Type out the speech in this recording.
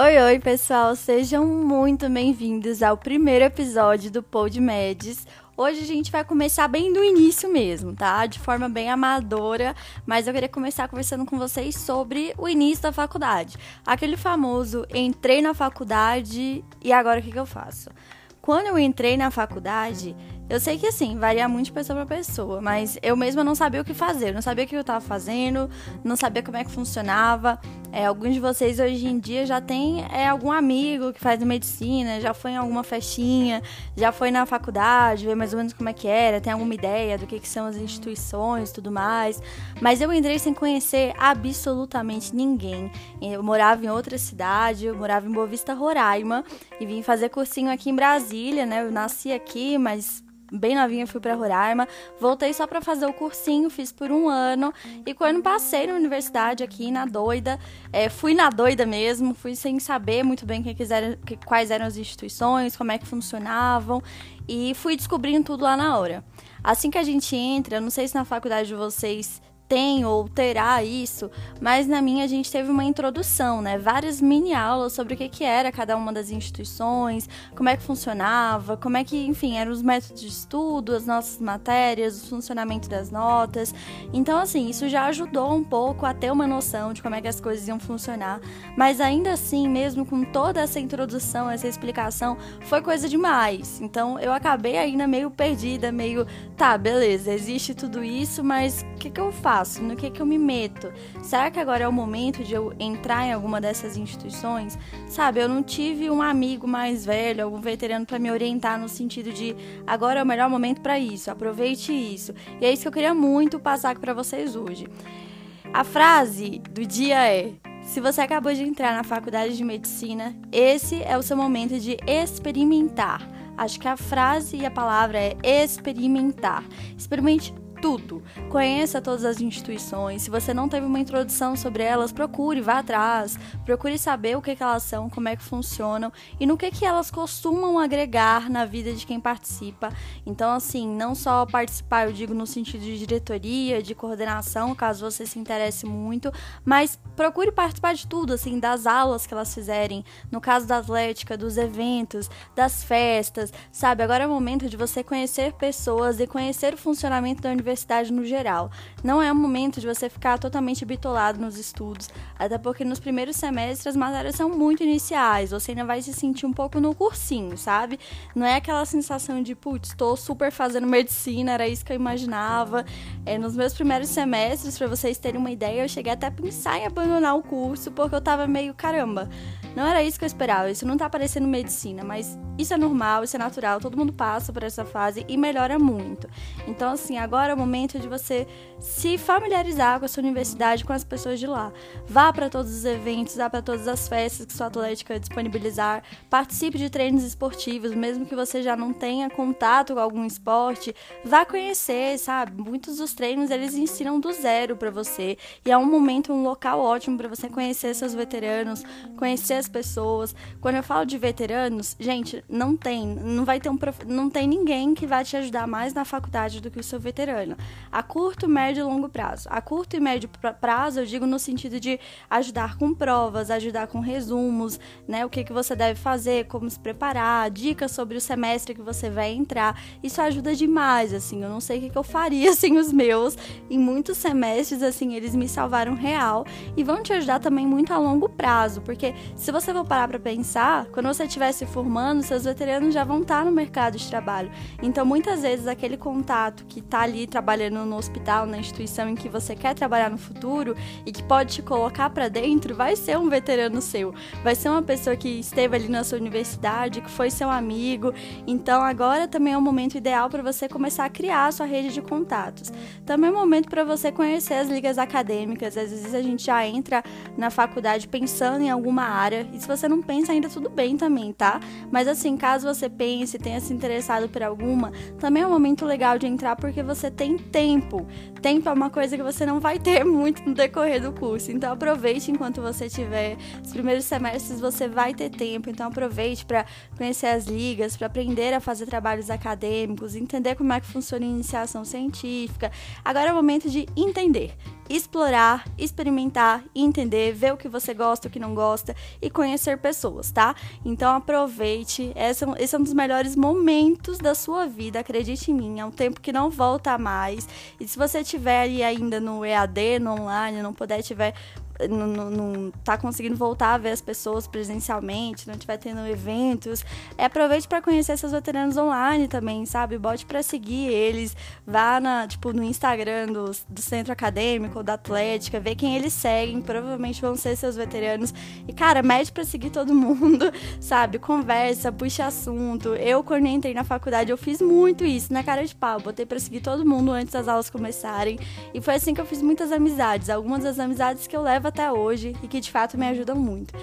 Oi, oi, pessoal, sejam muito bem-vindos ao primeiro episódio do Pod Medes. Hoje a gente vai começar bem do início mesmo, tá? De forma bem amadora, mas eu queria começar conversando com vocês sobre o início da faculdade. Aquele famoso entrei na faculdade e agora o que, que eu faço? Quando eu entrei na faculdade, eu sei que assim, varia muito de pessoa para pessoa, mas eu mesma não sabia o que fazer, não sabia o que eu estava fazendo, não sabia como é que funcionava. É, alguns de vocês hoje em dia já tem é, algum amigo que faz medicina, já foi em alguma festinha, já foi na faculdade, vê mais ou menos como é que era, tem alguma ideia do que, que são as instituições tudo mais. Mas eu entrei sem conhecer absolutamente ninguém. Eu morava em outra cidade, eu morava em Boa Vista, Roraima, e vim fazer cursinho aqui em Brasília, né? Eu nasci aqui, mas bem novinha, fui para Roraima, voltei só para fazer o cursinho, fiz por um ano. E quando passei na universidade aqui na doida, é, fui na doida mesmo, fui sem saber muito bem que quiseram, que, quais eram as instituições, como é que funcionavam. E fui descobrindo tudo lá na hora. Assim que a gente entra, não sei se na faculdade de vocês tem ou terá isso, mas na minha a gente teve uma introdução, né? Várias mini aulas sobre o que, que era cada uma das instituições, como é que funcionava, como é que, enfim, eram os métodos de estudo, as nossas matérias, o funcionamento das notas. Então, assim, isso já ajudou um pouco a ter uma noção de como é que as coisas iam funcionar, mas ainda assim, mesmo com toda essa introdução, essa explicação, foi coisa demais. Então, eu acabei ainda meio perdida, meio, tá, beleza, existe tudo isso, mas o que, que eu faço? Faço? No que, que eu me meto? Será que agora é o momento de eu entrar em alguma dessas instituições? Sabe, eu não tive um amigo mais velho, algum veterano para me orientar no sentido de agora é o melhor momento para isso, aproveite isso. E é isso que eu queria muito passar para vocês hoje. A frase do dia é: se você acabou de entrar na faculdade de medicina, esse é o seu momento de experimentar. Acho que a frase e a palavra é experimentar. Experimente tudo. Conheça todas as instituições. Se você não teve uma introdução sobre elas, procure, vá atrás. Procure saber o que, que elas são, como é que funcionam e no que, que elas costumam agregar na vida de quem participa. Então, assim, não só participar, eu digo no sentido de diretoria, de coordenação, caso você se interesse muito, mas procure participar de tudo, assim, das aulas que elas fizerem, no caso da atlética, dos eventos, das festas, sabe? Agora é o momento de você conhecer pessoas e conhecer o funcionamento da universidade universidade no geral. Não é o momento de você ficar totalmente bitolado nos estudos, até porque nos primeiros semestres as matérias são muito iniciais, você ainda vai se sentir um pouco no cursinho, sabe? Não é aquela sensação de, putz, estou super fazendo medicina, era isso que eu imaginava. É, nos meus primeiros semestres, para vocês terem uma ideia, eu cheguei até a pensar em abandonar o curso, porque eu tava meio, caramba, não era isso que eu esperava, isso não tá parecendo medicina, mas isso é normal, isso é natural, todo mundo passa por essa fase e melhora muito. Então, assim, agora momento de você se familiarizar com a sua universidade, com as pessoas de lá. Vá para todos os eventos, vá para todas as festas que sua atlética disponibilizar, participe de treinos esportivos, mesmo que você já não tenha contato com algum esporte, vá conhecer, sabe? Muitos dos treinos eles ensinam do zero para você e é um momento, um local ótimo para você conhecer seus veteranos, conhecer as pessoas. Quando eu falo de veteranos, gente, não tem, não vai ter um prof... não tem ninguém que vai te ajudar mais na faculdade do que o seu veterano. A curto, médio e longo prazo. A curto e médio prazo, eu digo no sentido de ajudar com provas, ajudar com resumos, né, o que que você deve fazer, como se preparar, dicas sobre o semestre que você vai entrar. Isso ajuda demais, assim. Eu não sei o que, que eu faria sem os meus. Em muitos semestres, assim, eles me salvaram real e vão te ajudar também muito a longo prazo, porque se você for parar para pensar, quando você estiver se formando, seus veteranos já vão estar no mercado de trabalho. Então, muitas vezes, aquele contato que está ali trabalhando no hospital, na instituição em que você quer trabalhar no futuro e que pode te colocar para dentro, vai ser um veterano seu. Vai ser uma pessoa que esteve ali na sua universidade, que foi seu amigo. Então, agora também é o momento ideal para você começar a criar a sua rede de contatos. Também é o momento para você conhecer as ligas acadêmicas. Às vezes a gente já entra na faculdade pensando em alguma área, e se você não pensa ainda tudo bem também, tá? Mas assim, caso você pense, tenha se interessado por alguma, também é um momento legal de entrar porque você tem tempo. Tempo é uma coisa que você não vai ter muito no decorrer do curso. Então aproveite enquanto você tiver. Os primeiros semestres você vai ter tempo, então aproveite para conhecer as ligas, para aprender a fazer trabalhos acadêmicos, entender como é que funciona a iniciação científica. Agora é o momento de entender explorar, experimentar, entender, ver o que você gosta, o que não gosta e conhecer pessoas, tá? Então aproveite, é, esse é um dos melhores momentos da sua vida, acredite em mim, é um tempo que não volta mais. E se você estiver aí ainda no EAD, no online, não puder tiver não, não, tá conseguindo voltar a ver as pessoas presencialmente, não estiver tendo eventos, é, aproveite para conhecer seus veteranos online também, sabe? Bote para seguir eles, vá na, tipo, no Instagram do, do centro acadêmico, da Atlética, vê quem eles seguem, provavelmente vão ser seus veteranos. E, cara, mede para seguir todo mundo, sabe? Conversa, puxa assunto. Eu, quando entrei na faculdade, eu fiz muito isso, na cara de pau. Botei para seguir todo mundo antes das aulas começarem. E foi assim que eu fiz muitas amizades. Algumas das amizades que eu levo até hoje e que de fato me ajudam muito.